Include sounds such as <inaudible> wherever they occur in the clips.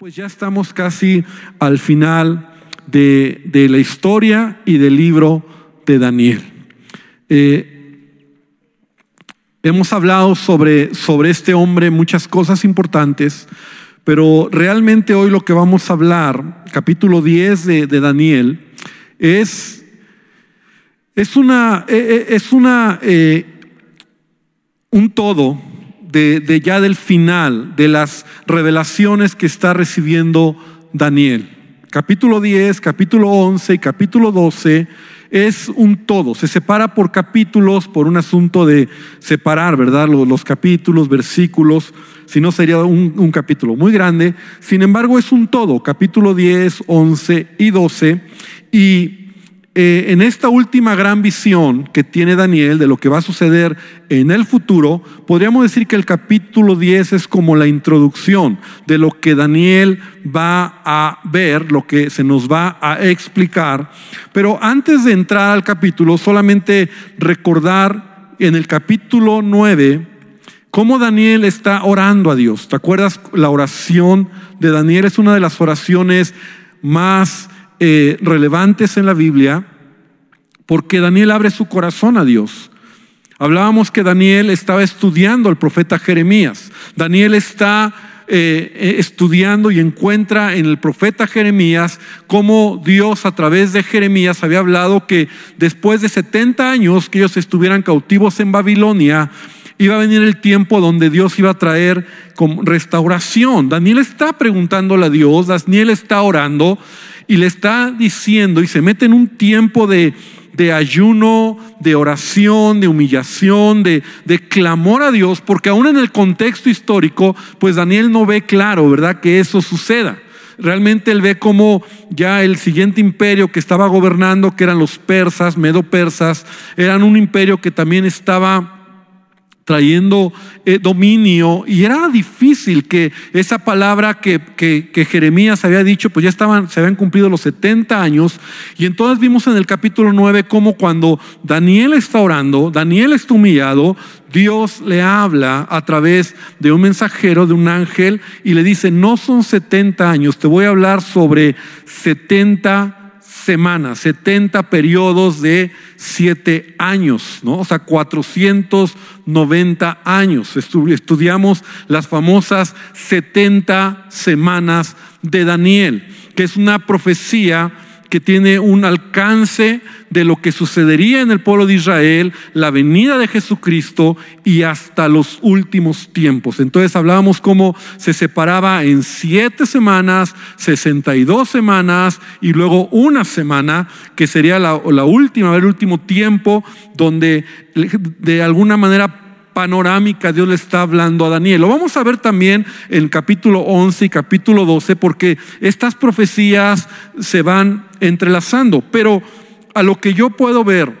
Pues ya estamos casi al final de, de la historia y del libro de Daniel. Eh, hemos hablado sobre, sobre este hombre muchas cosas importantes, pero realmente hoy lo que vamos a hablar, capítulo 10 de, de Daniel, es, es una, eh, eh, es una un todo de, ya del final, de las revelaciones que está recibiendo Daniel. Capítulo 10, capítulo 11 y capítulo 12 es un todo, se separa por capítulos por un asunto de separar, ¿verdad? Los, capítulos, versículos, si no sería un, un, capítulo muy grande. Sin embargo, es un todo, capítulo 10, 11 y 12. Y eh, en esta última gran visión que tiene Daniel de lo que va a suceder en el futuro, podríamos decir que el capítulo 10 es como la introducción de lo que Daniel va a ver, lo que se nos va a explicar. Pero antes de entrar al capítulo, solamente recordar en el capítulo 9 cómo Daniel está orando a Dios. ¿Te acuerdas? La oración de Daniel es una de las oraciones más eh, relevantes en la Biblia porque Daniel abre su corazón a Dios. Hablábamos que Daniel estaba estudiando al profeta Jeremías. Daniel está eh, eh, estudiando y encuentra en el profeta Jeremías cómo Dios a través de Jeremías había hablado que después de 70 años que ellos estuvieran cautivos en Babilonia, iba a venir el tiempo donde Dios iba a traer restauración. Daniel está preguntándole a Dios, Daniel está orando y le está diciendo y se mete en un tiempo de, de ayuno, de oración, de humillación, de, de, clamor a Dios, porque aún en el contexto histórico, pues Daniel no ve claro, ¿verdad?, que eso suceda. Realmente él ve como ya el siguiente imperio que estaba gobernando, que eran los persas, medo-persas, eran un imperio que también estaba trayendo eh, dominio y era difícil que esa palabra que, que, Jeremías había dicho, pues ya estaban, se habían cumplido los 70 años. Y entonces vimos en el capítulo 9 cómo cuando Daniel está orando, Daniel está humillado, Dios le habla a través de un mensajero, de un ángel y le dice, no son 70 años, te voy a hablar sobre 70 semanas, 70 periodos de 7 años, ¿no? O sea, 490 años. Estudiamos las famosas 70 semanas de Daniel, que es una profecía que tiene un alcance de lo que sucedería en el pueblo de Israel, la venida de Jesucristo y hasta los últimos tiempos. Entonces hablábamos cómo se separaba en siete semanas, 62 semanas y luego una semana, que sería la, la última, el último tiempo donde de alguna manera panorámica Dios le está hablando a Daniel. Lo vamos a ver también en capítulo 11 y capítulo 12 porque estas profecías se van entrelazando. Pero a lo que yo puedo ver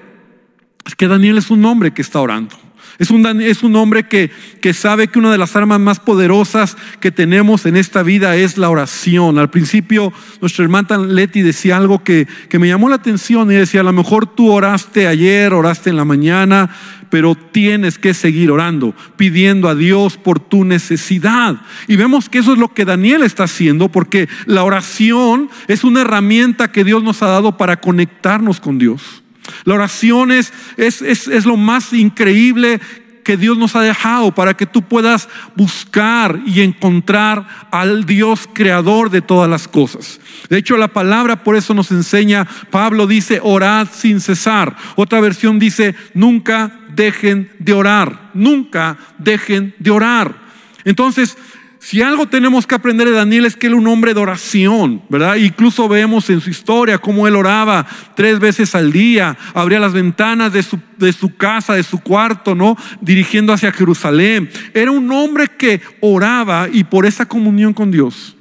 es que Daniel es un hombre que está orando. Es un, es un, hombre que, que, sabe que una de las armas más poderosas que tenemos en esta vida es la oración. Al principio, nuestra hermana Leti decía algo que, que me llamó la atención y decía, a lo mejor tú oraste ayer, oraste en la mañana, pero tienes que seguir orando, pidiendo a Dios por tu necesidad. Y vemos que eso es lo que Daniel está haciendo, porque la oración es una herramienta que Dios nos ha dado para conectarnos con Dios. La oración es, es, es, lo más increíble que Dios nos ha dejado para que tú puedas buscar y encontrar al Dios creador de todas las cosas. De hecho, la palabra por eso nos enseña, Pablo dice, orad sin cesar. Otra versión dice, nunca dejen de orar, nunca dejen de orar. Entonces, si algo tenemos que aprender de Daniel es que él era un hombre de oración, ¿verdad? Incluso vemos en su historia cómo él oraba tres veces al día, abría las ventanas de su, de su casa, de su cuarto, ¿no? Dirigiendo hacia Jerusalén. Era un hombre que oraba y por esa comunión con Dios,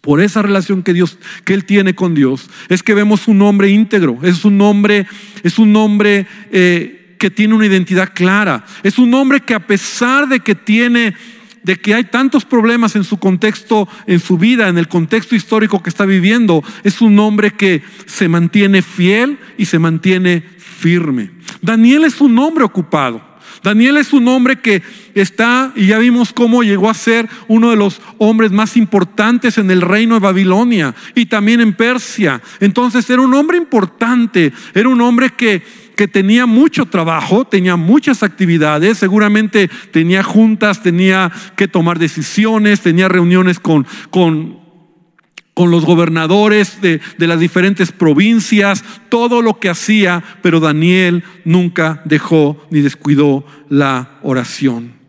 por esa relación que Dios, que él tiene con Dios, es que vemos un hombre íntegro, es un hombre, es un hombre eh, que tiene una identidad clara, es un hombre que a pesar de que tiene de que hay tantos problemas en su contexto, en su vida, en el contexto histórico que está viviendo, es un hombre que se mantiene fiel y se mantiene firme. Daniel es un hombre ocupado. Daniel es un hombre que está, y ya vimos cómo llegó a ser uno de los hombres más importantes en el reino de Babilonia y también en Persia. Entonces era un hombre importante, era un hombre que, que tenía mucho trabajo, tenía muchas actividades, seguramente tenía juntas, tenía que tomar decisiones, tenía reuniones con, con con los gobernadores de, las diferentes provincias, todo lo que hacía, pero Daniel nunca dejó ni descuidó la oración.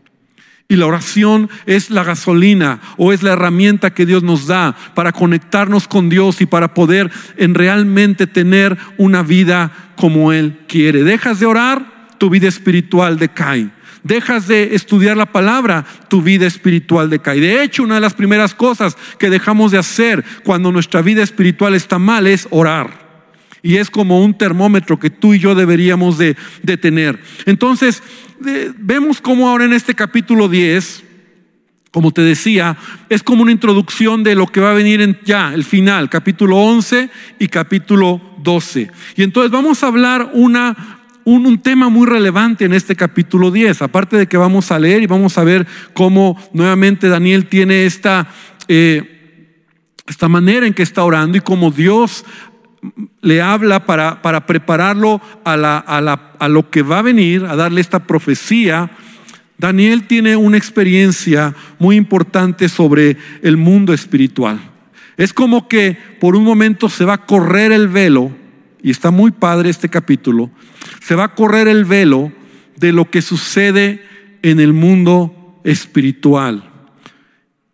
Y la oración es la gasolina o es la herramienta que Dios nos da para conectarnos con Dios y para poder en realmente tener una vida como Él quiere. Dejas de orar, tu vida espiritual decae dejas de estudiar la palabra, tu vida espiritual decae. De hecho, una de las primeras cosas que dejamos de hacer cuando nuestra vida espiritual está mal es orar. Y es como un termómetro que tú y yo deberíamos de, tener. Entonces, vemos cómo ahora en este capítulo 10, como te decía, es como una introducción de lo que va a venir en ya, el final, capítulo 11 y capítulo 12. Y entonces vamos a hablar una un, tema muy relevante en este capítulo 10, aparte de que vamos a leer y vamos a ver cómo nuevamente Daniel tiene esta, eh, esta manera en que está orando y cómo Dios le habla para, para prepararlo a, la, a, la, a lo que va a venir, a darle esta profecía. Daniel tiene una experiencia muy importante sobre el mundo espiritual. Es como que por un momento se va a correr el velo, y está muy padre este capítulo, se va a correr el velo de lo que sucede en el mundo espiritual.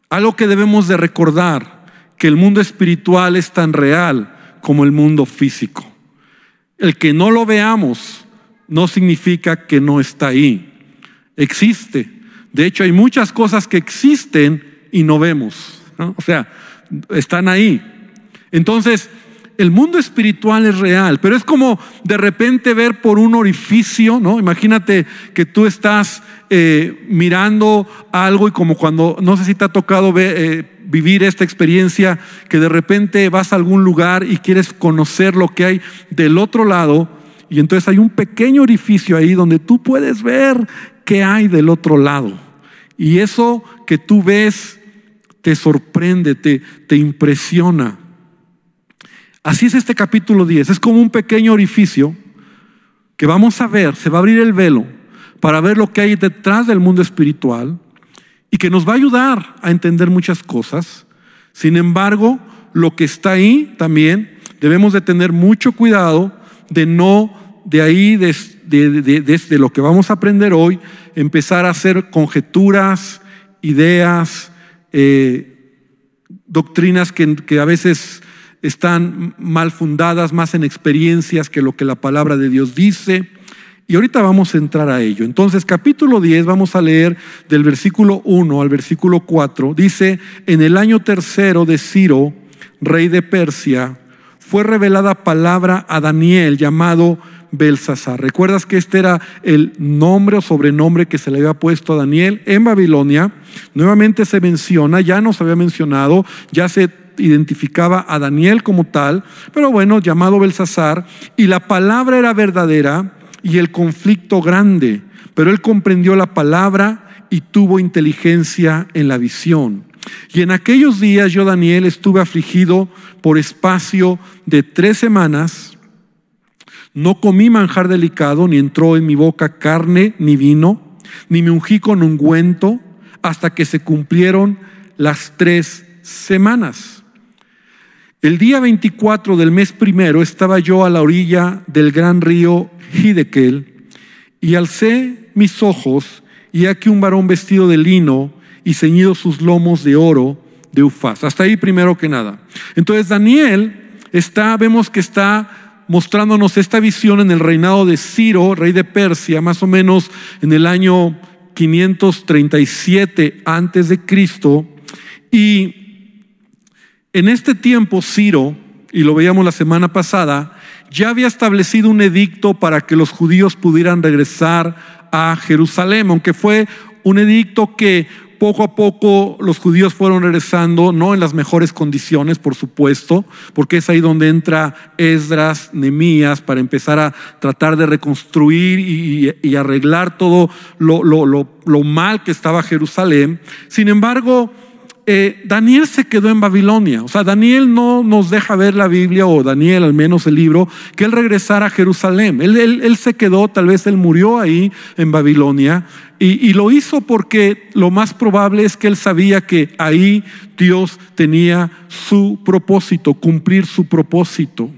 Algo que debemos de recordar, que el mundo espiritual es tan real como el mundo físico. El que no lo veamos no significa que no está ahí. Existe. De hecho, hay muchas cosas que existen y no vemos. O sea, están ahí. Entonces, el mundo espiritual es real, pero es como de repente ver por un orificio, ¿no? Imagínate que tú estás eh, mirando algo y como cuando, no sé si te ha tocado eh, vivir esta experiencia, que de repente vas a algún lugar y quieres conocer lo que hay del otro lado, y entonces hay un pequeño orificio ahí donde tú puedes ver qué hay del otro lado. Y eso que tú ves te sorprende, te, te impresiona. Así es este capítulo 10. Es como un pequeño orificio que vamos a ver, se va a abrir el velo para ver lo que hay detrás del mundo espiritual y que nos va a ayudar a entender muchas cosas. Sin embargo, lo que está ahí también debemos de tener mucho cuidado de no de ahí, desde lo que vamos a aprender hoy, empezar a hacer conjeturas, ideas, eh, doctrinas que a veces están mal fundadas, más en experiencias que lo que la palabra de Dios dice. Y ahorita vamos a entrar a ello. Entonces, capítulo 10, vamos a leer del versículo 1 al versículo 4. Dice, en el año tercero de Ciro, rey de Persia, fue revelada palabra a Daniel llamado Belsasar. ¿Recuerdas que este era el nombre o sobrenombre que se le había puesto a Daniel en Babilonia? Nuevamente se menciona, ya nos había mencionado, ya se identificaba a Daniel como tal, pero bueno, llamado Belsasar, y la palabra era verdadera y el conflicto grande, pero él comprendió la palabra y tuvo inteligencia en la visión. Y en aquellos días yo, Daniel, estuve afligido por espacio de tres semanas. No comí manjar delicado, ni entró en mi boca carne ni vino, ni me ungí con ungüento, hasta que se cumplieron las tres semanas. El día 24 del mes primero estaba yo a la orilla del gran río Hidekel y alcé mis ojos y aquí un varón vestido de lino y ceñido sus lomos de oro de Ufaz. Hasta ahí primero que nada. Entonces Daniel está, vemos que está mostrándonos esta visión en el reinado de Ciro, rey de Persia, más o menos en el año 537 antes de Cristo y en este tiempo, Ciro, y lo veíamos la semana pasada, ya había establecido un edicto para que los judíos pudieran regresar a Jerusalén, aunque fue un edicto que poco a poco los judíos fueron regresando, no en las mejores condiciones, por supuesto, porque es ahí donde entra Esdras, Nemías, para empezar a tratar de reconstruir y, arreglar todo lo, lo mal que estaba Jerusalén. Sin embargo, eh, Daniel se quedó en Babilonia. O sea, Daniel no nos deja ver la Biblia, o Daniel al menos el libro, que él regresara a Jerusalén. Él, se quedó, tal vez él murió ahí en Babilonia, y, y lo hizo porque lo más probable es que él sabía que ahí Dios tenía su propósito, cumplir su propósito.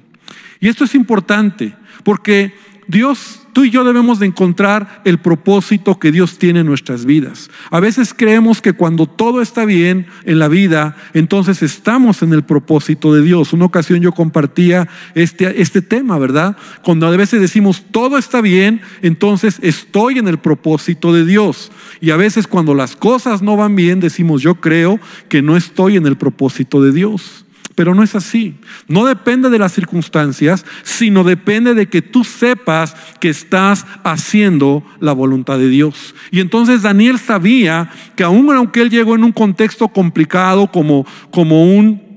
Y esto es importante, porque Dios tú y yo debemos de encontrar el propósito que Dios tiene en nuestras vidas. A veces creemos que cuando todo está bien en la vida, entonces estamos en el propósito de Dios. Una ocasión yo compartía este, este tema, ¿verdad? Cuando a veces decimos todo está bien, entonces estoy en el propósito de Dios. Y a veces cuando las cosas no van bien, decimos yo creo que no estoy en el propósito de Dios. Pero no es así. No depende de las circunstancias, sino depende de que tú sepas que estás haciendo la voluntad de Dios. Y entonces Daniel sabía que aun aunque él llegó en un contexto complicado como, como un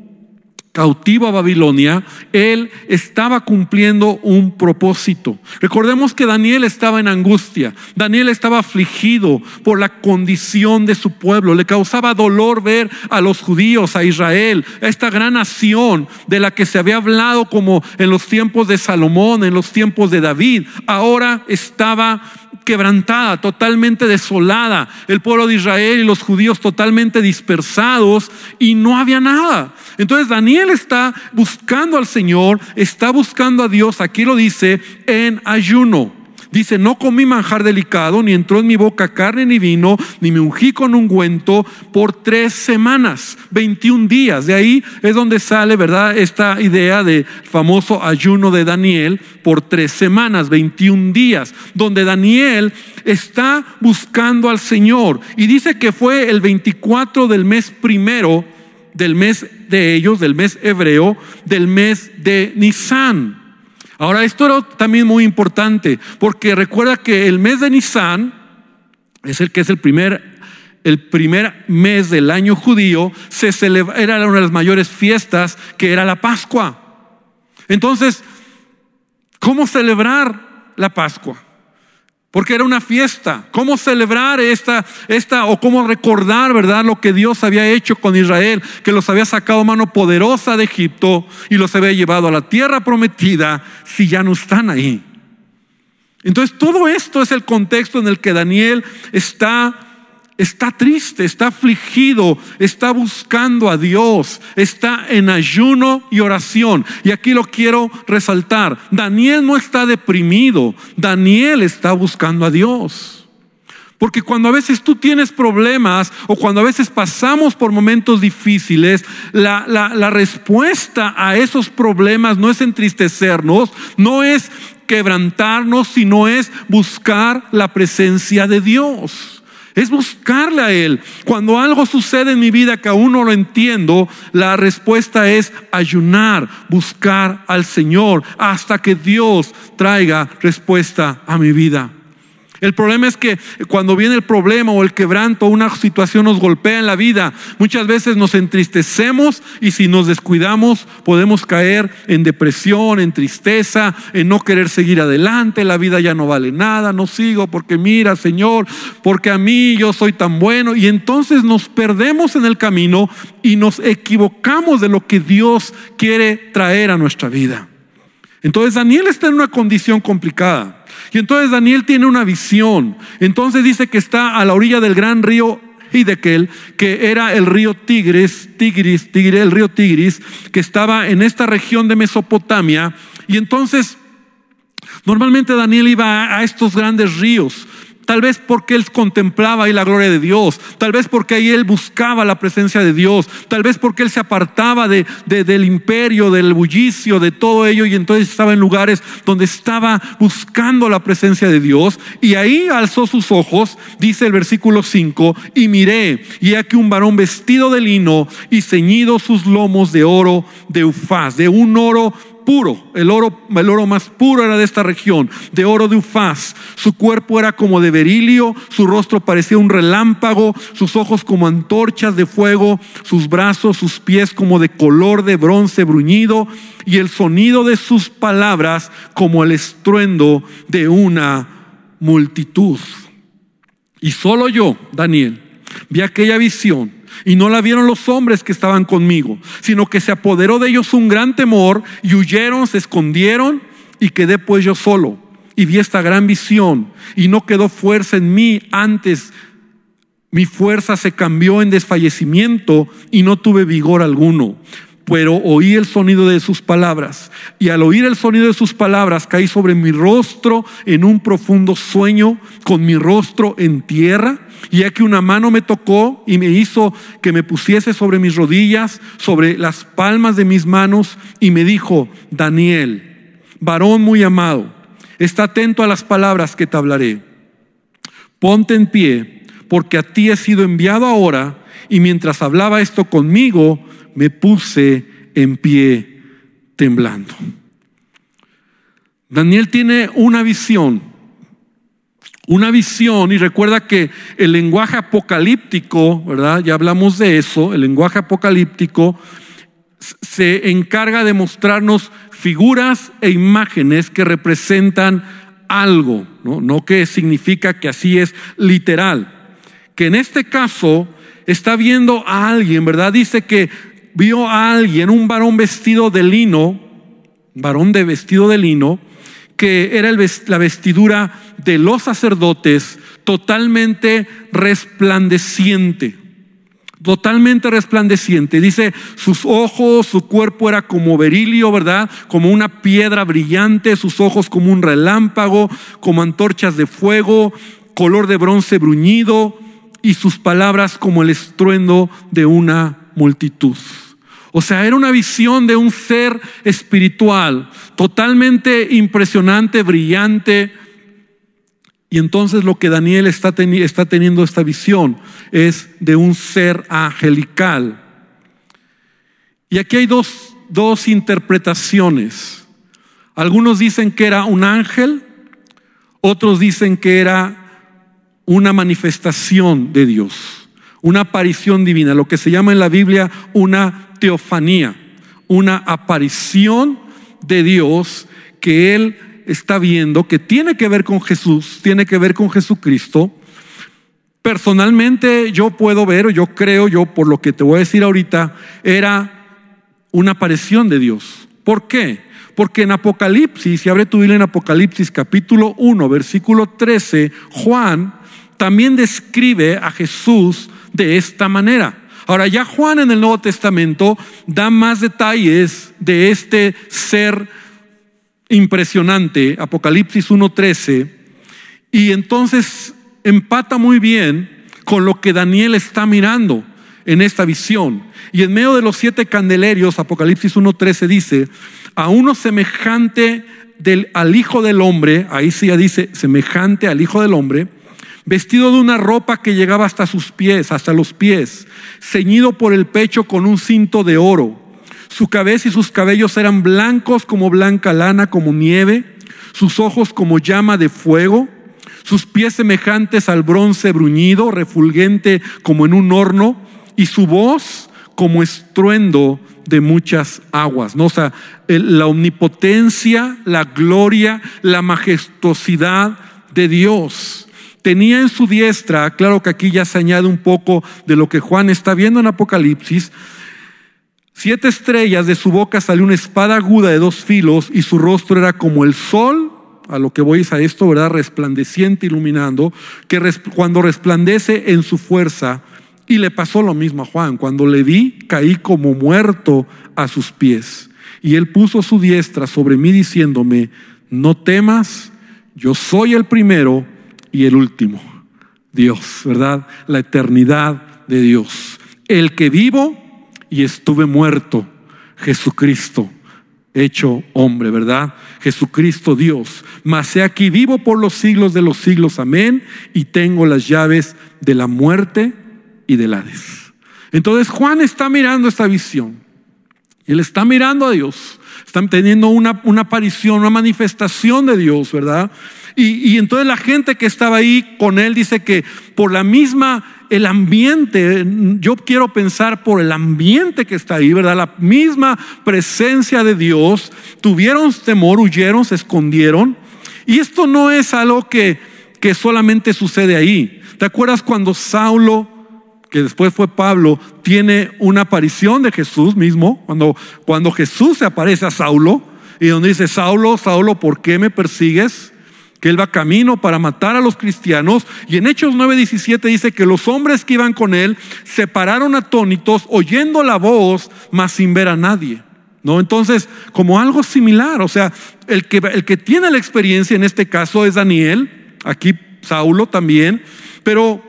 cautivo a Babilonia, él estaba cumpliendo un propósito. Recordemos que Daniel estaba en angustia, Daniel estaba afligido por la condición de su pueblo, le causaba dolor ver a los judíos, a Israel, a esta gran nación de la que se había hablado como en los tiempos de Salomón, en los tiempos de David, ahora estaba quebrantada, totalmente desolada, el pueblo de Israel y los judíos totalmente dispersados y no había nada. Entonces Daniel está buscando al Señor, está buscando a Dios, aquí lo dice, en ayuno. Dice, no comí manjar delicado, ni entró en mi boca carne ni vino, ni me ungí con ungüento por tres semanas, 21 días. De ahí es donde sale, ¿verdad? Esta idea de famoso ayuno de Daniel por tres semanas, 21 días, donde Daniel está buscando al Señor. Y dice que fue el 24 del mes primero del mes de ellos, del mes hebreo, del mes de Nisan. Ahora, esto era también muy importante, porque recuerda que el mes de Nisan es el que es el primer, el primer mes del año judío, se celebra, era una de las mayores fiestas que era la Pascua. Entonces, ¿cómo celebrar la Pascua? Porque era una fiesta. ¿Cómo celebrar esta, esta o cómo recordar, verdad, lo que Dios había hecho con Israel, que los había sacado mano poderosa de Egipto y los había llevado a la tierra prometida si ya no están ahí? Entonces, todo esto es el contexto en el que Daniel está está triste, está afligido, está buscando a Dios, está en ayuno y oración. Y aquí lo quiero resaltar. Daniel no está deprimido, Daniel está buscando a Dios. Porque cuando a veces tú tienes problemas o cuando a veces pasamos por momentos difíciles, la, la respuesta a esos problemas no es entristecernos, no es quebrantarnos, sino es buscar la presencia de Dios. Es buscarle a Él. Cuando algo sucede en mi vida que aún no lo entiendo, la respuesta es ayunar, buscar al Señor hasta que Dios traiga respuesta a mi vida. El problema es que cuando viene el problema o el quebranto, una situación nos golpea en la vida, muchas veces nos entristecemos y si nos descuidamos podemos caer en depresión, en tristeza, en no querer seguir adelante, la vida ya no vale nada, no sigo porque mira, Señor, porque a mí yo soy tan bueno y entonces nos perdemos en el camino y nos equivocamos de lo que Dios quiere traer a nuestra vida. Entonces Daniel está en una condición complicada. Y entonces Daniel tiene una visión. Entonces dice que está a la orilla del gran río Hidekel, que era el río Tigris, Tigris, Tigris, el río Tigris, que estaba en esta región de Mesopotamia. Y entonces, normalmente Daniel iba a estos grandes ríos Tal vez porque él contemplaba ahí la gloria de Dios. Tal vez porque ahí él buscaba la presencia de Dios. Tal vez porque él se apartaba de, del imperio, del bullicio, de todo ello. Y entonces estaba en lugares donde estaba buscando la presencia de Dios. Y ahí alzó sus ojos, dice el versículo 5, y miré. Y aquí un varón vestido de lino y ceñido sus lomos de oro de ufaz, de un oro puro, el oro, el oro más puro era de esta región, de oro de Ufaz. Su cuerpo era como de berilio, su rostro parecía un relámpago, sus ojos como antorchas de fuego, sus brazos, sus pies como de color de bronce bruñido y el sonido de sus palabras como el estruendo de una multitud. Y solo yo, Daniel, vi aquella visión y no la vieron los hombres que estaban conmigo, sino que se apoderó de ellos un gran temor y huyeron, se escondieron y quedé pues yo solo. Y vi esta gran visión y no quedó fuerza en mí antes. Mi fuerza se cambió en desfallecimiento y no tuve vigor alguno pero oí el sonido de sus palabras. Y al oír el sonido de sus palabras caí sobre mi rostro en un profundo sueño, con mi rostro en tierra. Y aquí una mano me tocó y me hizo que me pusiese sobre mis rodillas, sobre las palmas de mis manos, y me dijo, Daniel, varón muy amado, está atento a las palabras que te hablaré. Ponte en pie, porque a ti he sido enviado ahora, y mientras hablaba esto conmigo, me puse en pie temblando. Daniel tiene una visión, una visión y recuerda que el lenguaje apocalíptico, ¿verdad? Ya hablamos de eso, el lenguaje apocalíptico se encarga de mostrarnos figuras e imágenes que representan algo, ¿no? no que significa que así es literal. Que en este caso está viendo a alguien, ¿verdad? Dice que vio a alguien, un varón vestido de lino, varón de vestido de lino, que era la vestidura de los sacerdotes, totalmente resplandeciente, totalmente resplandeciente. Dice, sus ojos, su cuerpo era como berilio, ¿verdad? Como una piedra brillante, sus ojos como un relámpago, como antorchas de fuego, color de bronce bruñido, y sus palabras como el estruendo de una multitud. O sea, era una visión de un ser espiritual totalmente impresionante, brillante. Y entonces lo que Daniel está, teniendo esta visión es de un ser angelical. Y aquí hay dos, dos interpretaciones. Algunos dicen que era un ángel, otros dicen que era una manifestación de Dios, una aparición divina, lo que se llama en la Biblia una teofanía, una aparición de Dios que Él está viendo, que tiene que ver con Jesús, tiene que ver con Jesucristo. Personalmente yo puedo ver, o yo creo, yo por lo que te voy a decir ahorita, era una aparición de Dios. ¿Por qué? Porque en Apocalipsis, si abre tu Biblia en Apocalipsis capítulo 1, versículo 13, Juan también describe a Jesús de esta manera. Ahora ya Juan en el Nuevo Testamento da más detalles de este ser impresionante, Apocalipsis 1.13, y entonces empata muy bien con lo que Daniel está mirando en esta visión. Y en medio de los siete candelerios, Apocalipsis 1.13 dice, a uno semejante del, al Hijo del Hombre, ahí sí ya dice, semejante al Hijo del Hombre, vestido de una ropa que llegaba hasta sus pies, hasta los pies, ceñido por el pecho con un cinto de oro. Su cabeza y sus cabellos eran blancos como blanca lana, como nieve, sus ojos como llama de fuego, sus pies semejantes al bronce bruñido, refulgente como en un horno, y su voz como estruendo de muchas aguas. ¿no? O sea, la omnipotencia, la gloria, la majestuosidad de Dios tenía en su diestra, claro que aquí ya se añade un poco de lo que Juan está viendo en Apocalipsis, siete estrellas, de su boca salió una espada aguda de dos filos y su rostro era como el sol, a lo que voy a esto, ¿verdad? Resplandeciente, iluminando, que cuando resplandece en su fuerza, y le pasó lo mismo a Juan, cuando le vi, caí como muerto a sus pies. Y él puso su diestra sobre mí diciéndome, no temas, yo soy el primero y el último, Dios, ¿verdad? La eternidad de Dios. El que vivo y estuve muerto, Jesucristo, hecho hombre, ¿verdad? Jesucristo Dios. Mas he aquí vivo por los siglos de los siglos, amén, y tengo las llaves de la muerte y del Hades. Entonces Juan está mirando esta visión. Él está mirando a Dios, están teniendo una, una aparición, una manifestación de Dios, ¿verdad? Y, entonces la gente que estaba ahí con él dice que por la misma, el ambiente, yo quiero pensar por el ambiente que está ahí, ¿verdad? La misma presencia de Dios, tuvieron temor, huyeron, se escondieron. Y esto no es algo que, que solamente sucede ahí. ¿Te acuerdas cuando Saulo que después fue Pablo, tiene una aparición de Jesús mismo, cuando, cuando Jesús se aparece a Saulo, y donde dice, Saulo, Saulo, ¿por qué me persigues? Que él va camino para matar a los cristianos. Y en Hechos 9:17 dice que los hombres que iban con él se pararon atónitos, oyendo la voz, mas sin ver a nadie. ¿No? Entonces, como algo similar, o sea, el que, el que tiene la experiencia en este caso es Daniel, aquí Saulo también, pero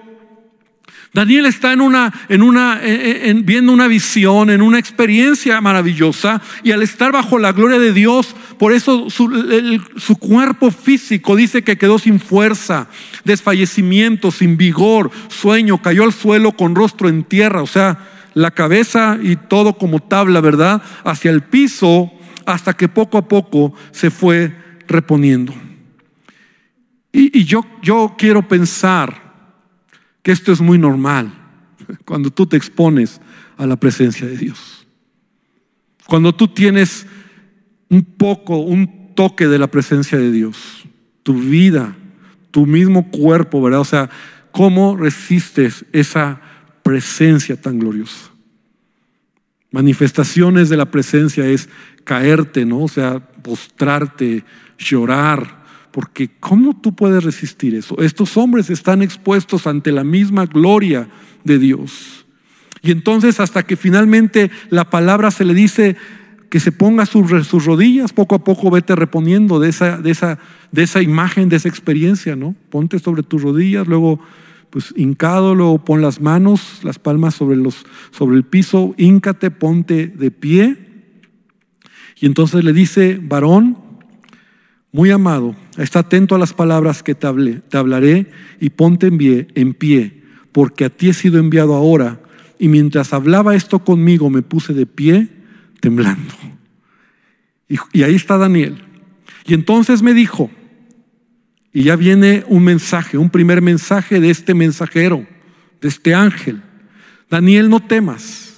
Daniel está en una, en una, en, viendo una visión, en una experiencia maravillosa y al estar bajo la gloria de Dios, por eso su, cuerpo físico dice que quedó sin fuerza, desfallecimiento, sin vigor, sueño, cayó al suelo con rostro en tierra, o sea, la cabeza y todo como tabla, ¿verdad? Hacia el piso hasta que poco a poco se fue reponiendo. Y, y yo, yo quiero pensar que esto es muy normal <laughs> cuando tú te expones a la presencia de Dios. Cuando tú tienes un poco, un toque de la presencia de Dios, tu vida, tu mismo cuerpo, ¿verdad? O sea, ¿cómo resistes esa presencia tan gloriosa? Manifestaciones de la presencia es caerte, ¿no? O sea, postrarte, llorar, porque ¿cómo tú puedes resistir eso? Estos hombres están expuestos ante la misma gloria de Dios. Y entonces hasta que finalmente la palabra se le dice que se ponga sus, sus rodillas, poco a poco vete reponiendo de esa, de, esa, de esa imagen, de esa experiencia, ¿no? Ponte sobre tus rodillas, luego pues hincado, luego pon las manos, las palmas sobre, los, sobre el piso, híncate, ponte de pie. Y entonces le dice, varón, muy amado, está atento a las palabras que te, hablaré y ponte en pie, en pie, porque a ti he sido enviado ahora. Y mientras hablaba esto conmigo, me puse de pie, temblando. Y, y ahí está Daniel. Y entonces me dijo, y ya viene un mensaje, un primer mensaje de este mensajero, de este ángel. Daniel, no temas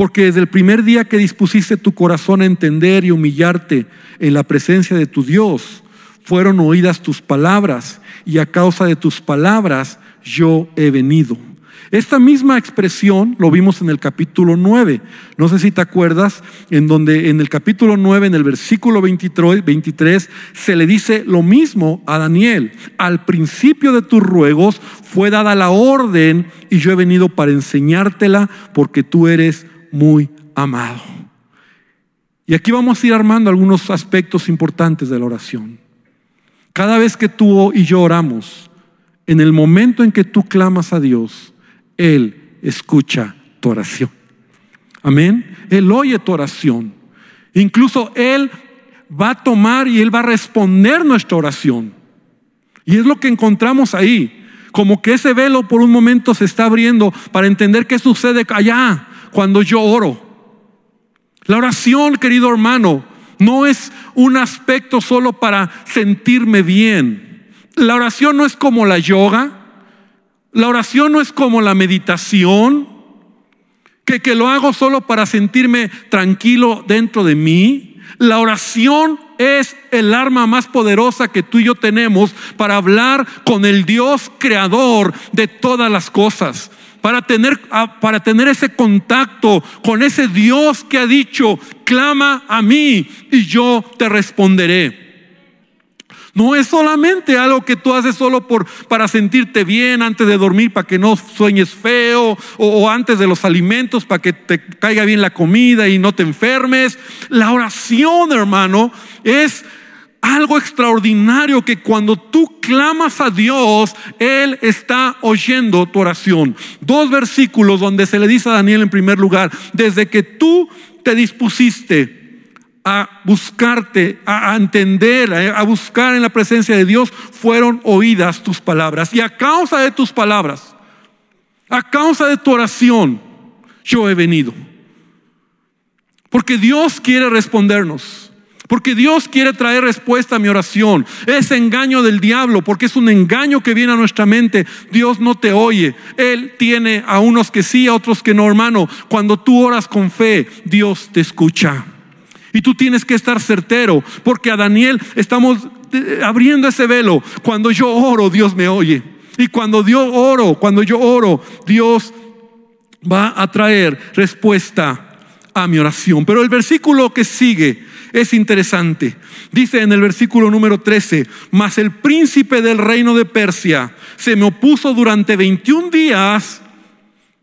porque desde el primer día que dispusiste tu corazón a entender y humillarte en la presencia de tu Dios, fueron oídas tus palabras y a causa de tus palabras yo he venido. Esta misma expresión lo vimos en el capítulo 9. No sé si te acuerdas, en donde en el capítulo 9, en el versículo 23, 23, se le dice lo mismo a Daniel. Al principio de tus ruegos fue dada la orden y yo he venido para enseñártela porque tú eres muy amado. Y aquí vamos a ir armando algunos aspectos importantes de la oración. Cada vez que tú y yo oramos, en el momento en que tú clamas a Dios, Él escucha tu oración. Amén. Él oye tu oración. Incluso Él va a tomar y Él va a responder nuestra oración. Y es lo que encontramos ahí. Como que ese velo por un momento se está abriendo para entender qué sucede allá cuando yo oro. La oración, querido hermano, no es un aspecto solo para sentirme bien. La oración no es como la yoga. La oración no es como la meditación, que, que lo hago solo para sentirme tranquilo dentro de mí. La oración es el arma más poderosa que tú y yo tenemos para hablar con el Dios creador de todas las cosas para tener, para tener ese contacto con ese Dios que ha dicho, clama a mí y yo te responderé. No es solamente algo que tú haces solo por, para sentirte bien antes de dormir, para que no sueñes feo, o, o antes de los alimentos, para que te caiga bien la comida y no te enfermes. La oración, hermano, es algo extraordinario que cuando tú clamas a Dios, Él está oyendo tu oración. Dos versículos donde se le dice a Daniel en primer lugar, desde que tú te dispusiste a buscarte, a entender, a buscar en la presencia de Dios, fueron oídas tus palabras. Y a causa de tus palabras, a causa de tu oración, yo he venido. Porque Dios quiere respondernos. Porque Dios quiere traer respuesta a mi oración. Ese engaño del diablo, porque es un engaño que viene a nuestra mente. Dios no te oye. Él tiene a unos que sí, a otros que no, hermano. Cuando tú oras con fe, Dios te escucha. Y tú tienes que estar certero, porque a Daniel estamos eh, abriendo ese velo. Cuando yo oro, Dios me oye. Y cuando yo oro, cuando yo oro, Dios va a traer respuesta a mi oración. Pero el versículo que sigue es interesante. Dice en el versículo número 13, mas el príncipe del reino de Persia se me opuso durante 21 días,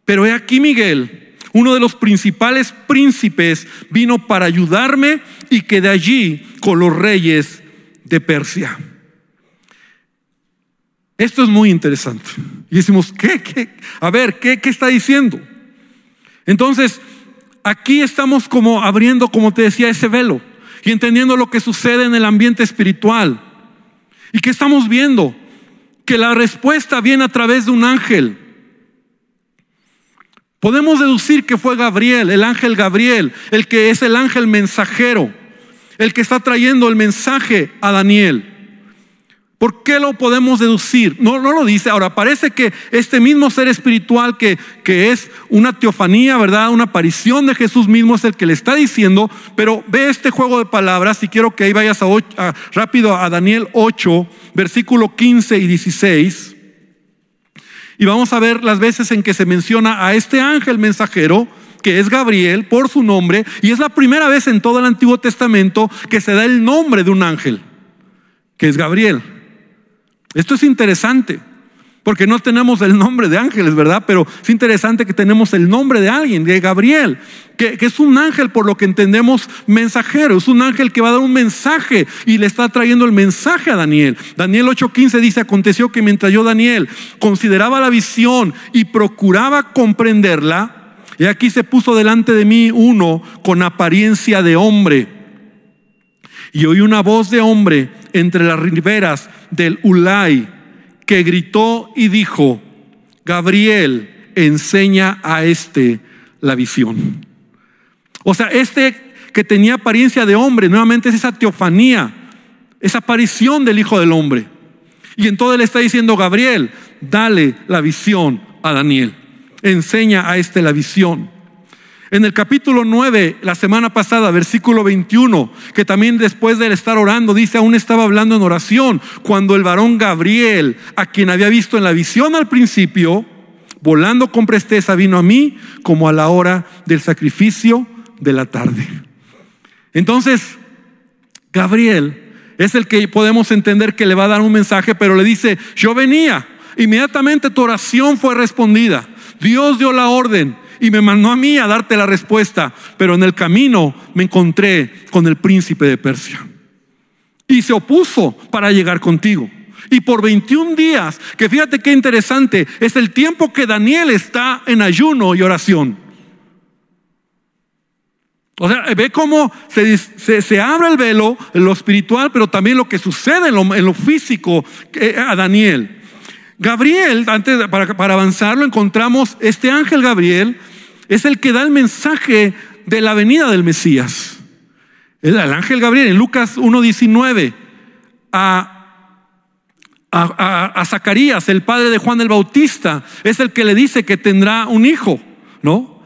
pero he aquí Miguel, uno de los principales príncipes, vino para ayudarme y quedé allí con los reyes de Persia. Esto es muy interesante. Y decimos, ¿qué? qué? A ver, ¿qué, ¿qué está diciendo? Entonces, aquí estamos como abriendo, como te decía, ese velo y entendiendo lo que sucede en el ambiente espiritual. ¿Y qué estamos viendo? Que la respuesta viene a través de un ángel. Podemos deducir que fue Gabriel, el ángel Gabriel, el que es el ángel mensajero, el que está trayendo el mensaje a Daniel. ¿Por qué lo podemos deducir? No, lo dice. Ahora, parece que este mismo ser espiritual que, que es una teofanía, ¿verdad? Una aparición de Jesús mismo es el que le está diciendo, pero ve este juego de palabras y quiero que ahí vayas a, rápido a Daniel 8, versículo 15 y 16. Y vamos a ver las veces en que se menciona a este ángel mensajero, que es Gabriel, por su nombre, y es la primera vez en todo el Antiguo Testamento que se da el nombre de un ángel, que es Gabriel. Esto es interesante, porque no tenemos el nombre de ángeles, ¿verdad? Pero es interesante que tenemos el nombre de alguien, de Gabriel, que, es un ángel por lo que entendemos mensajero, es un ángel que va a dar un mensaje y le está trayendo el mensaje a Daniel. Daniel 8:15 dice, aconteció que mientras yo, Daniel, consideraba la visión y procuraba comprenderla, y aquí se puso delante de mí uno con apariencia de hombre. Y oí una voz de hombre entre las riberas del Ulay, que gritó y dijo, Gabriel, enseña a este la visión. O sea, este que tenía apariencia de hombre, nuevamente es esa teofanía, esa aparición del Hijo del Hombre. Y entonces le está diciendo, Gabriel, dale la visión a Daniel, enseña a este la visión. En el capítulo 9, la semana pasada, versículo 21, que también después de estar orando, dice, aún estaba hablando en oración, cuando el varón Gabriel, a quien había visto en la visión al principio, volando con presteza, vino a mí como a la hora del sacrificio de la tarde. Entonces, Gabriel es el que podemos entender que le va a dar un mensaje, pero le dice, yo venía, inmediatamente tu oración fue respondida, Dios dio la orden y me mandó a mí a darte la respuesta, pero en el camino me encontré con el príncipe de Persia. Y se opuso para llegar contigo. Y por 21 días, que fíjate qué interesante, es el tiempo que Daniel está en ayuno y oración. O sea, ve cómo se, abre el velo en lo espiritual, pero también lo que sucede en lo, en lo físico a Daniel. Gabriel, antes para, para avanzar, lo encontramos, este ángel Gabriel es el que da el mensaje de la venida del Mesías. El, ángel Gabriel en Lucas 1.19 a, a, a, Zacarías, el padre de Juan el Bautista, es el que le dice que tendrá un hijo, ¿no?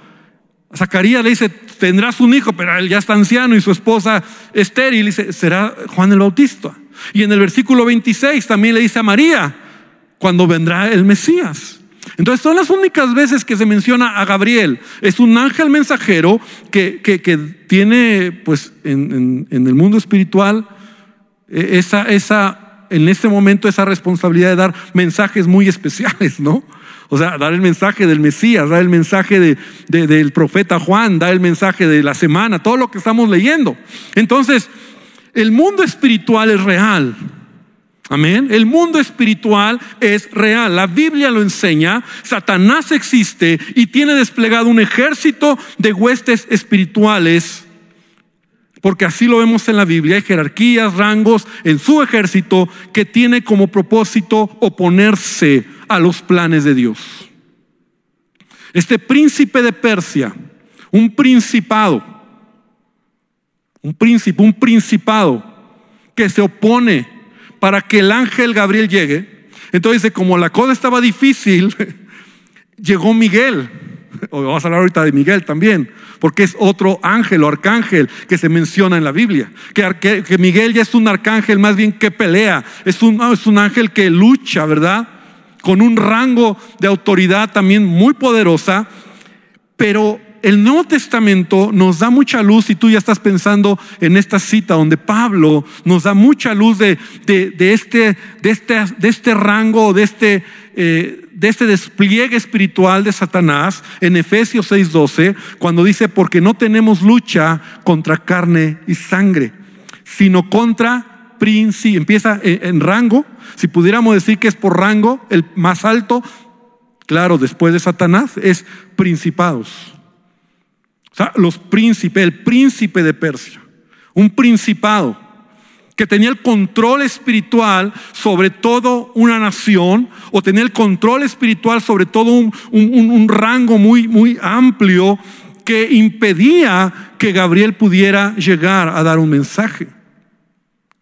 A Zacarías le dice, tendrás un hijo, pero él ya está anciano y su esposa estéril, dice, será Juan el Bautista. Y en el versículo 26 también le dice a María, cuando vendrá el Mesías. Entonces son las únicas veces que se menciona a Gabriel. Es un ángel mensajero que, tiene, pues, en, el mundo espiritual, e, esa, esa, en este momento, esa responsabilidad de dar mensajes muy especiales, ¿no? O sea, dar el mensaje del Mesías, dar el mensaje del profeta Juan, dar el mensaje de la semana, todo lo que estamos leyendo. Entonces, el mundo espiritual es real. Amén. El mundo espiritual es real. La Biblia lo enseña. Satanás existe y tiene desplegado un ejército de huestes espirituales. Porque así lo vemos en la Biblia. Hay jerarquías, rangos en su ejército que tiene como propósito oponerse a los planes de Dios. Este príncipe de Persia, un principado, un príncipe, un principado que se opone para que el ángel Gabriel llegue. Entonces, como la cosa estaba difícil, <laughs> llegó Miguel. Vamos a hablar ahorita de Miguel también, porque es otro ángel o arcángel que se menciona en la Biblia. Que, que Miguel ya es un arcángel más bien que pelea, es un, es un ángel que lucha, ¿verdad? Con un rango de autoridad también muy poderosa, pero el Nuevo Testamento nos da mucha luz, y tú ya estás pensando en esta cita donde Pablo nos da mucha luz de, este, este, de este, rango, de este, eh, de este despliegue espiritual de Satanás en Efesios 6:12, cuando dice, porque no tenemos lucha contra carne y sangre, sino contra príncipe, empieza en rango, si pudiéramos decir que es por rango, el más alto, claro, después de Satanás, es principados o sea, los príncipes, el príncipe de Persia, un principado que tenía el control espiritual sobre todo una nación o tenía el control espiritual sobre todo un, un rango muy, muy amplio que impedía que Gabriel pudiera llegar a dar un mensaje.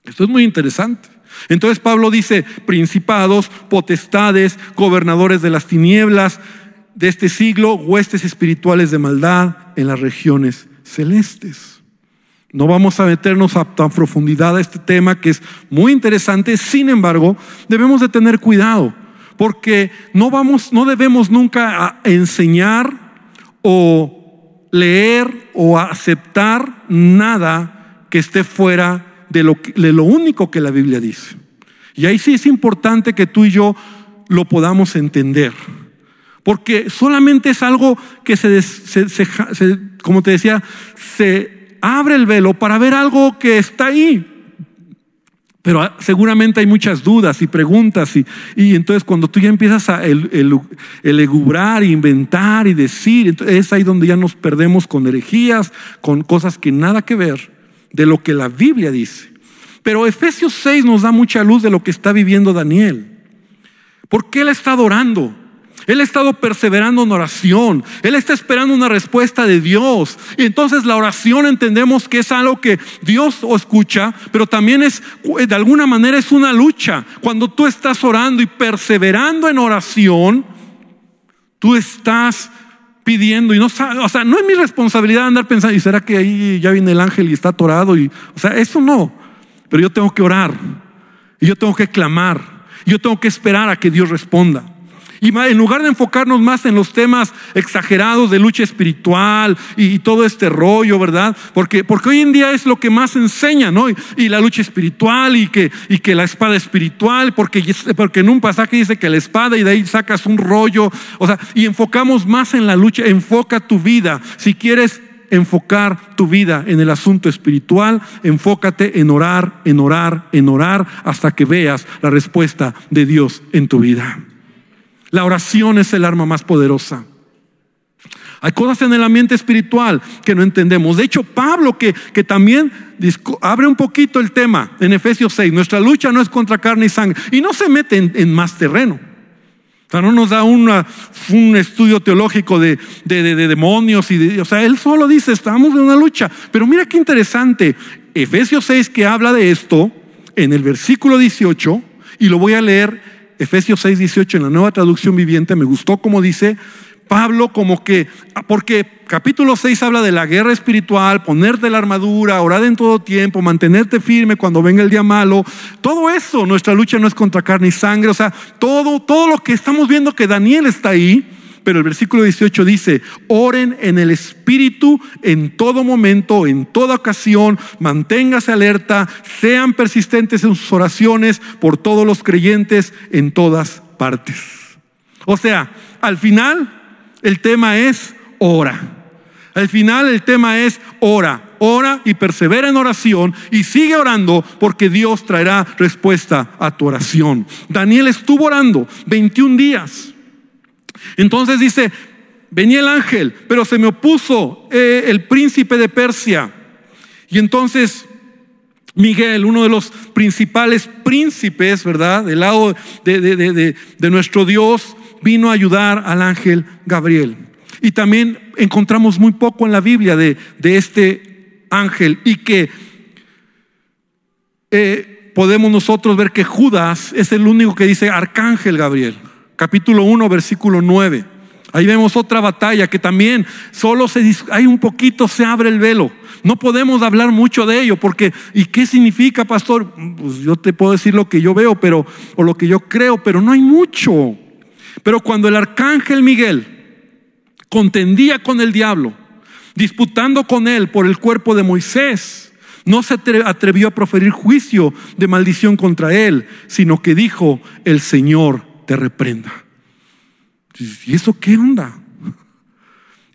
Esto es muy interesante. Entonces Pablo dice, principados, potestades, gobernadores de las tinieblas, de este siglo huestes espirituales de maldad en las regiones celestes. No vamos a meternos a tan profundidad a este tema que es muy interesante, sin embargo, debemos de tener cuidado, porque no vamos no debemos nunca enseñar o leer o aceptar nada que esté fuera de lo, de lo único que la Biblia dice. Y ahí sí es importante que tú y yo lo podamos entender. Porque solamente es algo que se, como te decía, se abre el velo para ver algo que está ahí. Pero seguramente hay muchas dudas y preguntas y, entonces cuando tú ya empiezas a el, elucubrar, inventar y decir, es ahí donde ya nos perdemos con herejías, con cosas que nada que ver de lo que la Biblia dice. Pero Efesios 6 nos da mucha luz de lo que está viviendo Daniel. ¿Por qué él está adorando? Él ha estado perseverando en oración. Él está esperando una respuesta de Dios. Y entonces la oración entendemos que es algo que Dios escucha, pero también es, de alguna manera, es una lucha. Cuando tú estás orando y perseverando en oración, tú estás pidiendo y no o sea, no es mi responsabilidad andar pensando, ¿y será que ahí ya viene el ángel y está atorado? O sea, eso no. Pero yo tengo que orar. Y yo tengo que clamar. Y yo tengo que esperar a que Dios responda. Y en lugar de enfocarnos más en los temas exagerados de lucha espiritual y, todo este rollo, ¿verdad? Porque, porque hoy en día es lo que más enseña, ¿no? Y, la lucha espiritual y que, y que la espada espiritual, porque, porque en un pasaje dice que la espada y de ahí sacas un rollo, o sea, y enfocamos más en la lucha, enfoca tu vida. Si quieres enfocar tu vida en el asunto espiritual, enfócate en orar, en orar, en orar, hasta que veas la respuesta de Dios en tu vida. La oración es el arma más poderosa. Hay cosas en el ambiente espiritual que no entendemos. De hecho, Pablo, que, que también abre un poquito el tema en Efesios 6, nuestra lucha no es contra carne y sangre, y no se mete en, más terreno. O sea, no nos da una, un estudio teológico de, de, demonios, y de, o sea, él solo dice, estamos en una lucha. Pero mira qué interesante, Efesios 6 que habla de esto, en el versículo 18, y lo voy a leer Efesios 6, 18 en la nueva traducción viviente, me gustó como dice Pablo, como que, porque capítulo 6 habla de la guerra espiritual, ponerte la armadura, orar en todo tiempo, mantenerte firme cuando venga el día malo. Todo eso, nuestra lucha no es contra carne y sangre, o sea, todo, todo lo que estamos viendo que Daniel está ahí, pero el versículo 18 dice, oren en el Espíritu en todo momento, en toda ocasión, manténgase alerta, sean persistentes en sus oraciones por todos los creyentes en todas partes. O sea, al final el tema es ora. Al final el tema es ora, ora y persevera en oración y sigue orando porque Dios traerá respuesta a tu oración. Daniel estuvo orando 21 días. Entonces dice, venía el ángel, pero se me opuso eh, el príncipe de Persia. Y entonces Miguel, uno de los principales príncipes, ¿verdad? Del lado de, nuestro Dios, vino a ayudar al ángel Gabriel. Y también encontramos muy poco en la Biblia de, este ángel y que eh, podemos nosotros ver que Judas es el único que dice arcángel Gabriel. Capítulo 1, versículo 9. Ahí vemos otra batalla que también solo se hay un poquito se abre el velo. No podemos hablar mucho de ello porque ¿y qué significa, pastor? Pues yo te puedo decir lo que yo veo, pero o lo que yo creo, pero no hay mucho. Pero cuando el arcángel Miguel contendía con el diablo, disputando con él por el cuerpo de Moisés, no se atrevió a proferir juicio de maldición contra él, sino que dijo, el Señor te reprenda. ¿Y eso qué onda?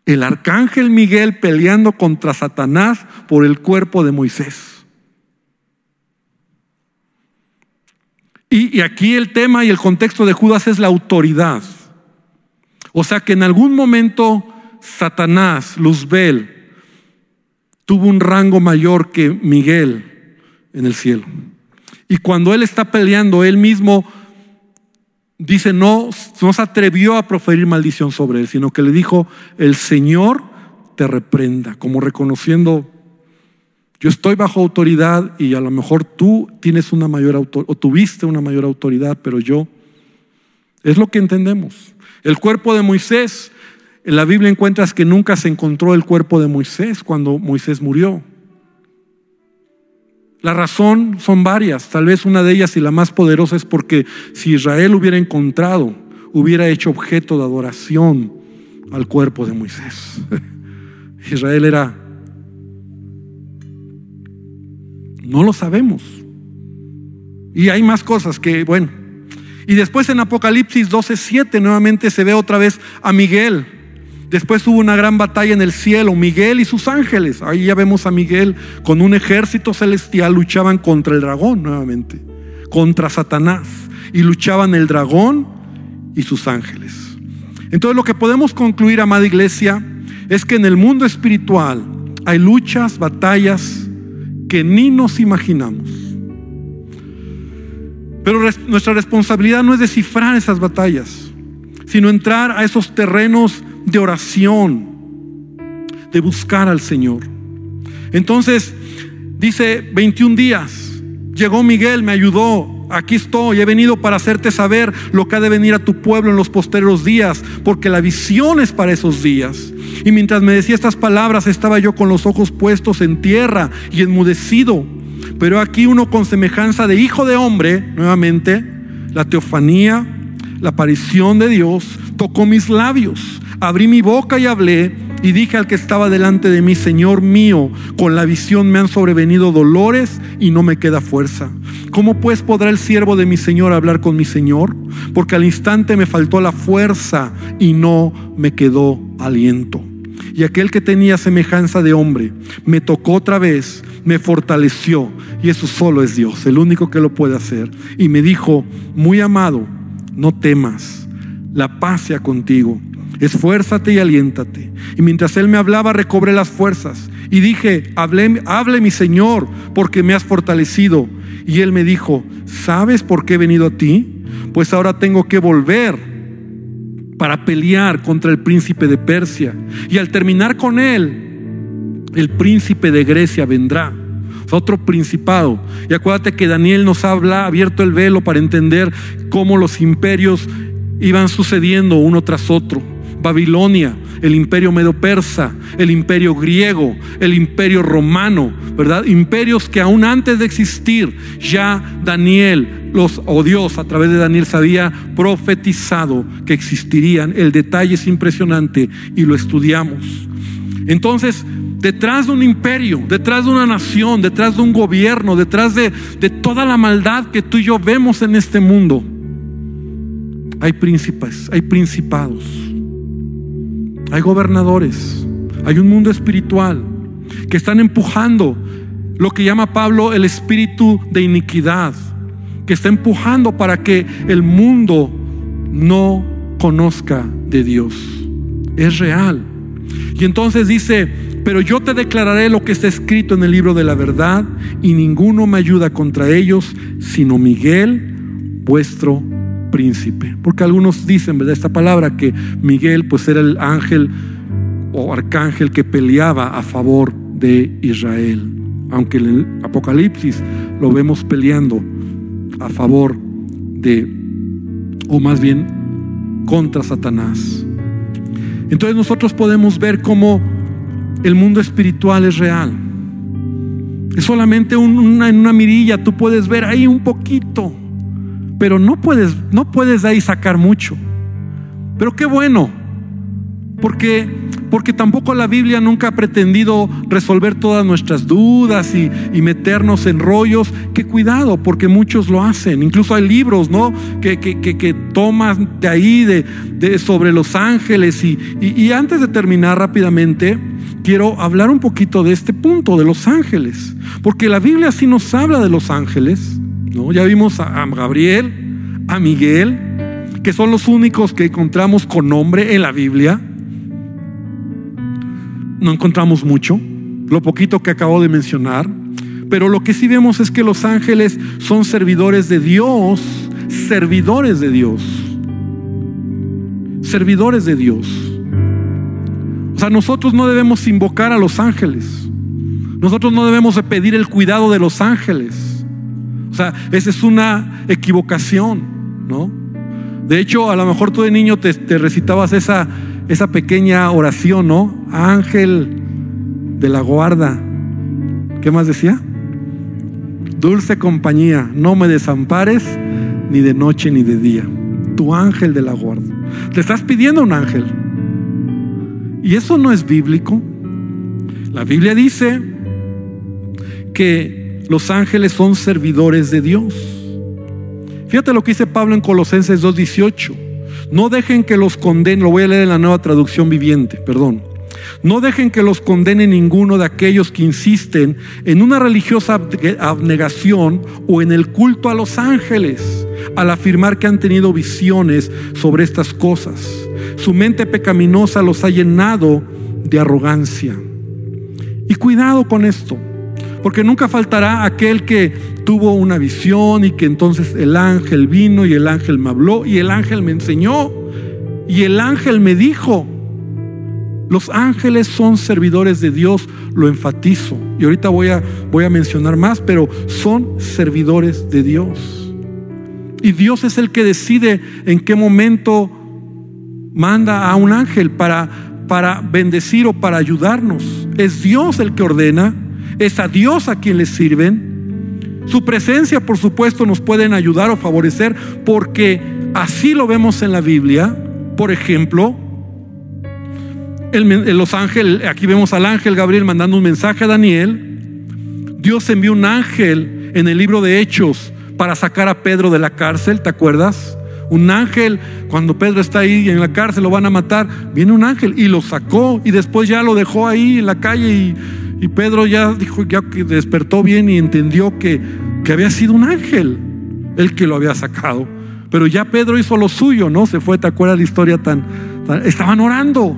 El arcángel Miguel peleando contra Satanás por el cuerpo de Moisés. Y, aquí el tema y el contexto de Judas es la autoridad. O sea que en algún momento Satanás, Luzbel, tuvo un rango mayor que Miguel en el cielo. Y cuando él está peleando, él mismo dice, no, se atrevió a proferir maldición sobre él, sino que le dijo, el Señor te reprenda, como reconociendo, yo estoy bajo autoridad y a lo mejor tú tienes una mayor autoridad, o tuviste una mayor autoridad, pero yo, es lo que entendemos. El cuerpo de Moisés, en la Biblia encuentras que nunca se encontró el cuerpo de Moisés cuando Moisés murió. La razón son varias, tal vez una de ellas y la más poderosa es porque si Israel hubiera encontrado, hubiera hecho objeto de adoración al cuerpo de Moisés. <laughs> Israel era... No lo sabemos. Y hay más cosas que, bueno. Y después en Apocalipsis 12:7 nuevamente se ve otra vez a Miguel Después hubo una gran batalla en el cielo, Miguel y sus ángeles. Ahí ya vemos a Miguel con un ejército celestial luchaban contra el dragón nuevamente, contra Satanás. Y luchaban el dragón y sus ángeles. Entonces lo que podemos concluir, amada iglesia, es que en el mundo espiritual hay luchas, batallas que ni nos imaginamos. Pero nuestra responsabilidad no es descifrar esas batallas, sino entrar a esos terrenos de oración, de buscar al Señor. Entonces, dice 21 días, llegó Miguel, me ayudó, aquí estoy, he venido para hacerte saber lo que ha de venir a tu pueblo en los posteriores días, porque la visión es para esos días. Y mientras me decía estas palabras, estaba yo con los ojos puestos en tierra y enmudecido. Pero aquí uno con semejanza de hijo de hombre, nuevamente, la teofanía, la aparición de Dios, tocó mis labios abrí mi boca y hablé y dije al que estaba delante de mí, Señor mío, con la visión me han sobrevenido dolores y no me queda fuerza. ¿Cómo pues podrá el siervo de mi Señor hablar con mi Señor? Porque al instante me faltó la fuerza y no me quedó aliento. Y aquel que tenía semejanza de hombre me tocó otra vez, me fortaleció. Y eso solo es Dios, el único que lo puede hacer. Y me dijo, muy amado, no temas, la paz sea contigo esfuérzate y aliéntate. Y mientras él me hablaba, recobré las fuerzas. Y dije, hable, hable mi Señor, porque me has fortalecido. Y él me dijo, ¿sabes por qué he venido a ti? Pues ahora tengo que volver para pelear contra el príncipe de Persia. Y al terminar con él, el príncipe de Grecia vendrá. otro principado. Y acuérdate que Daniel nos habla, abierto el velo para entender cómo los imperios iban sucediendo uno tras otro. Babilonia, el imperio medo-persa, el imperio griego, el imperio romano, ¿verdad? Imperios que aún antes de existir ya Daniel, los, o Dios a través de Daniel se había profetizado que existirían. El detalle es impresionante y lo estudiamos. Entonces, detrás de un imperio, detrás de una nación, detrás de un gobierno, detrás de, de toda la maldad que tú y yo vemos en este mundo, hay príncipes, hay principados hay gobernadores, hay un mundo espiritual que están empujando lo que llama Pablo el espíritu de iniquidad, que está empujando para que el mundo no conozca de Dios. Es real. Y entonces dice, pero yo te declararé lo que está escrito en el libro de la verdad y ninguno me ayuda contra ellos, sino Miguel, vuestro príncipe. Porque algunos dicen, ¿verdad? Esta palabra que Miguel pues era el ángel o arcángel que peleaba a favor de Israel. Aunque en el Apocalipsis lo vemos peleando a favor de, o más bien contra Satanás. Entonces nosotros podemos ver cómo el mundo espiritual es real. Es solamente una, en una mirilla, tú puedes ver ahí un poquito, pero no puedes, no puedes de ahí sacar mucho. Pero qué bueno, porque, porque tampoco la Biblia nunca ha pretendido resolver todas nuestras dudas y, meternos en rollos. Que cuidado, porque muchos lo hacen. Incluso hay libros, ¿no? Que, que, que, toman de ahí de, sobre los ángeles. Y, y, antes de terminar rápidamente, quiero hablar un poquito de este punto, de los ángeles. Porque la Biblia sí nos habla de los ángeles. ¿No? Ya vimos a Gabriel, a Miguel, que son los únicos que encontramos con nombre en la Biblia. No encontramos mucho, lo poquito que acabo de mencionar, pero lo que sí vemos es que los ángeles son servidores de Dios, servidores de Dios, servidores de Dios. O sea, nosotros no debemos invocar a los ángeles, nosotros no debemos de pedir el cuidado de los ángeles. O sea, esa es una equivocación, ¿no? De hecho, a lo mejor tú de niño te, recitabas esa, esa pequeña oración, ¿no? Ángel de la guarda. ¿Qué más decía? Dulce compañía, no me desampares ni de noche ni de día. Tu ángel de la guarda. Te estás pidiendo un ángel. Y eso no es bíblico. La Biblia dice que los ángeles son servidores de Dios. Fíjate lo que dice Pablo en Colosenses 2.18. No dejen que los condenen, lo voy a leer en la nueva traducción viviente, perdón. No dejen que los condene ninguno de aquellos que insisten en una religiosa abnegación o en el culto a los ángeles, al afirmar que han tenido visiones sobre estas cosas. Su mente pecaminosa los ha llenado de arrogancia. Y cuidado con esto. Porque nunca faltará aquel que tuvo una visión y que entonces el ángel vino y el ángel me habló y el ángel me enseñó y el ángel me dijo. Los ángeles son servidores de Dios, lo enfatizo. Y ahorita voy a, voy a mencionar más, pero son servidores de Dios. Y Dios es el que decide en qué momento manda a un ángel para, para bendecir o para ayudarnos. Es Dios el que ordena es a Dios a quien les sirven. Su presencia, por supuesto, nos pueden ayudar o favorecer porque así lo vemos en la Biblia. Por ejemplo, los ángeles, aquí vemos al ángel Gabriel mandando un mensaje a Daniel. Dios envió un ángel en el libro de Hechos para sacar a Pedro de la cárcel, ¿te acuerdas? Un ángel, cuando Pedro está ahí en la cárcel, lo van a matar, viene un ángel y lo sacó y después ya lo dejó ahí en la calle y y Pedro ya dijo, ya que despertó bien y entendió que, que había sido un ángel el que lo había sacado. Pero ya Pedro hizo lo suyo, ¿no? Se fue, ¿te acuerdas la historia tan, Estaban orando.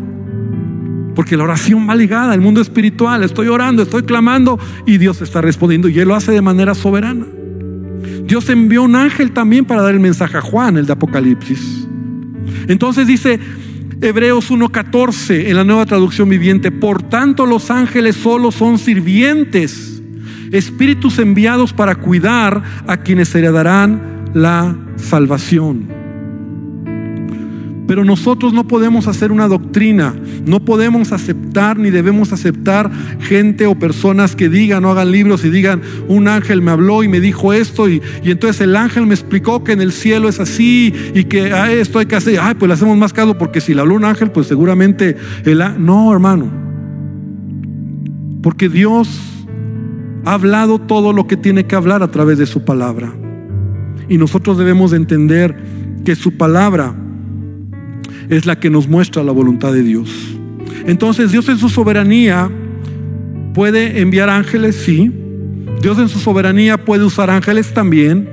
Porque la oración va ligada al mundo espiritual. Estoy orando, estoy clamando y Dios está respondiendo. Y Él lo hace de manera soberana. Dios envió un ángel también para dar el mensaje a Juan, el de Apocalipsis. Entonces dice, Hebreos 1.14 en la nueva traducción viviente. Por tanto los ángeles solo son sirvientes, espíritus enviados para cuidar a quienes heredarán la salvación. Pero nosotros no podemos hacer una doctrina, no podemos aceptar ni debemos aceptar gente o personas que digan o hagan libros y digan, un ángel me habló y me dijo esto y, entonces el ángel me explicó que en el cielo es así y que ah, esto hay que hacer, ay, pues le hacemos más caso porque si le habló un ángel, pues seguramente el No, hermano, porque Dios ha hablado todo lo que tiene que hablar a través de su palabra. Y nosotros debemos entender que su palabra es la que nos muestra la voluntad de Dios. Entonces Dios en su soberanía puede enviar ángeles, sí. Dios en su soberanía puede usar ángeles también,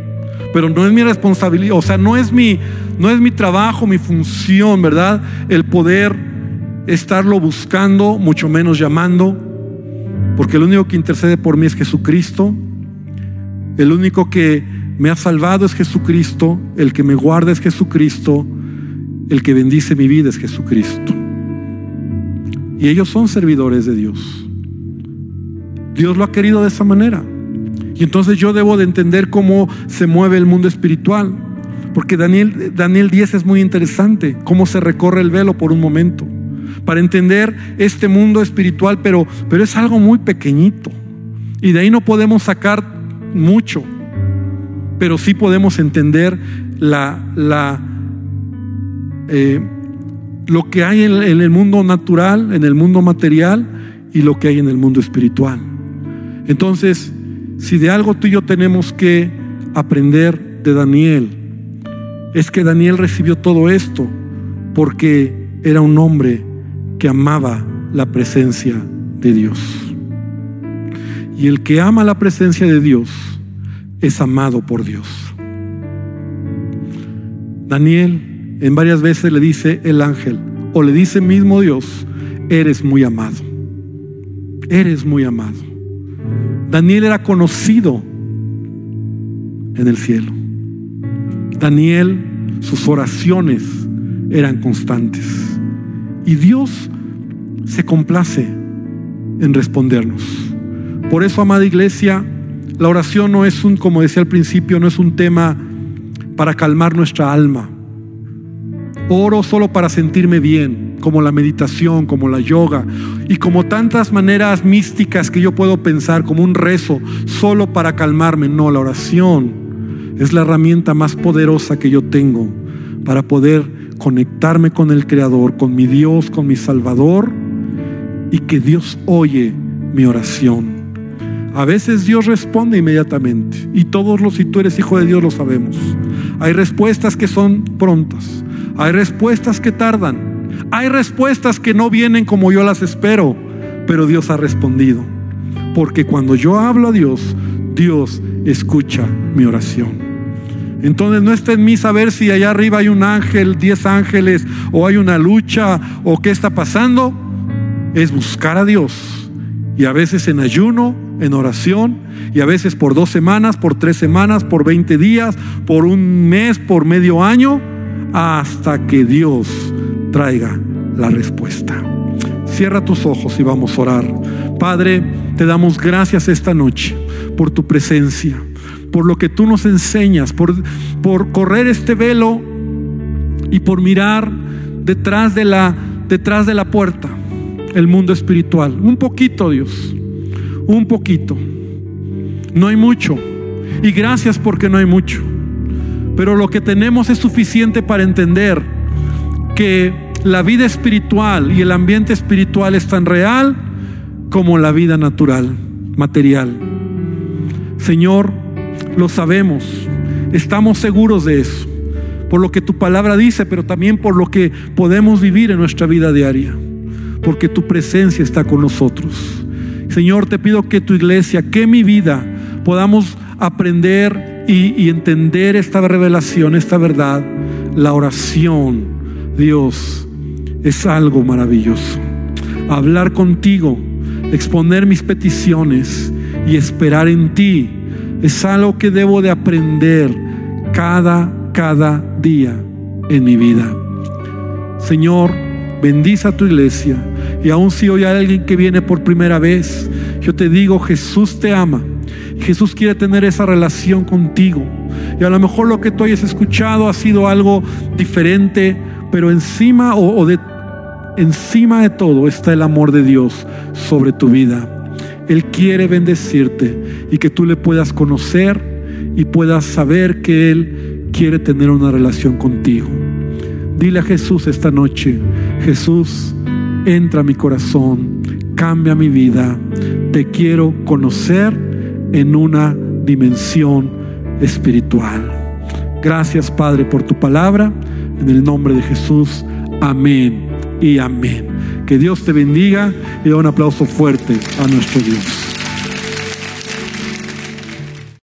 pero no es mi responsabilidad, o sea, no es mi, no es mi trabajo, mi función, ¿verdad? El poder estarlo buscando, mucho menos llamando, porque el único que intercede por mí es Jesucristo. El único que me ha salvado es Jesucristo, el que me guarda es Jesucristo, el que bendice mi vida es Jesucristo. Y ellos son servidores de Dios. Dios lo ha querido de esa manera. Y entonces yo debo de entender cómo se mueve el mundo espiritual. Porque Daniel, Daniel 10 es muy interesante, cómo se recorre el velo por un momento. Para entender este mundo espiritual, pero, pero es algo muy pequeñito. Y de ahí no podemos sacar mucho. Pero sí podemos entender la, la, eh, lo que hay en, en el mundo natural, en el mundo material y lo que hay en el mundo espiritual. Entonces, si de algo tú y yo tenemos que aprender de Daniel, es que Daniel recibió todo esto porque era un hombre que amaba la presencia de Dios. Y el que ama la presencia de Dios es amado por Dios. Daniel en varias veces le dice el ángel, o le dice mismo Dios, eres muy amado. Eres muy amado. Daniel era conocido en el cielo. Daniel, sus oraciones eran constantes. Y Dios se complace en respondernos. Por eso, amada iglesia, la oración no es un, como decía al principio, no es un tema para calmar nuestra alma. Oro solo para sentirme bien, como la meditación, como la yoga y como tantas maneras místicas que yo puedo pensar, como un rezo, solo para calmarme. No, la oración es la herramienta más poderosa que yo tengo para poder conectarme con el Creador, con mi Dios, con mi Salvador y que Dios oye mi oración. A veces Dios responde inmediatamente y todos los, si tú eres hijo de Dios, lo sabemos. Hay respuestas que son prontas, hay respuestas que tardan. Hay respuestas que no vienen como yo las espero, pero Dios ha respondido. Porque cuando yo hablo a Dios, Dios escucha mi oración. Entonces no está en mí saber si allá arriba hay un ángel, diez ángeles, o hay una lucha, o qué está pasando. Es buscar a Dios. Y a veces en ayuno, en oración, y a veces por dos semanas, por tres semanas, por veinte días, por un mes, por medio año hasta que Dios traiga la respuesta. Cierra tus ojos y vamos a orar. Padre, te damos gracias esta noche por tu presencia, por lo que tú nos enseñas, por, por correr este velo y por mirar detrás de la detrás de la puerta el mundo espiritual. Un poquito, Dios. Un poquito. No hay mucho. Y gracias porque no hay mucho. Pero lo que tenemos es suficiente para entender que la vida espiritual y el ambiente espiritual es tan real como la vida natural, material. Señor, lo sabemos, estamos seguros de eso, por lo que tu palabra dice, pero también por lo que podemos vivir en nuestra vida diaria, porque tu presencia está con nosotros. Señor, te pido que tu iglesia, que mi vida, podamos aprender y, entender esta revelación, esta verdad, la oración, Dios, es algo maravilloso. Hablar contigo, exponer mis peticiones y esperar en ti es algo que debo de aprender cada, cada día en mi vida. Señor, bendice a tu iglesia. Y aun si hoy hay alguien que viene por primera vez, yo te digo, Jesús te ama Jesús quiere tener esa relación contigo. Y a lo mejor lo que tú hayas escuchado ha sido algo diferente, pero encima o, de, encima de todo está el amor de Dios sobre tu vida. Él quiere bendecirte y que tú le puedas conocer y puedas saber que Él quiere tener una relación contigo. Dile a Jesús esta noche, Jesús, entra a mi corazón, cambia mi vida, te quiero conocer en una dimensión espiritual. Gracias Padre por tu palabra. En el nombre de Jesús. Amén y amén. Que Dios te bendiga y da un aplauso fuerte a nuestro Dios.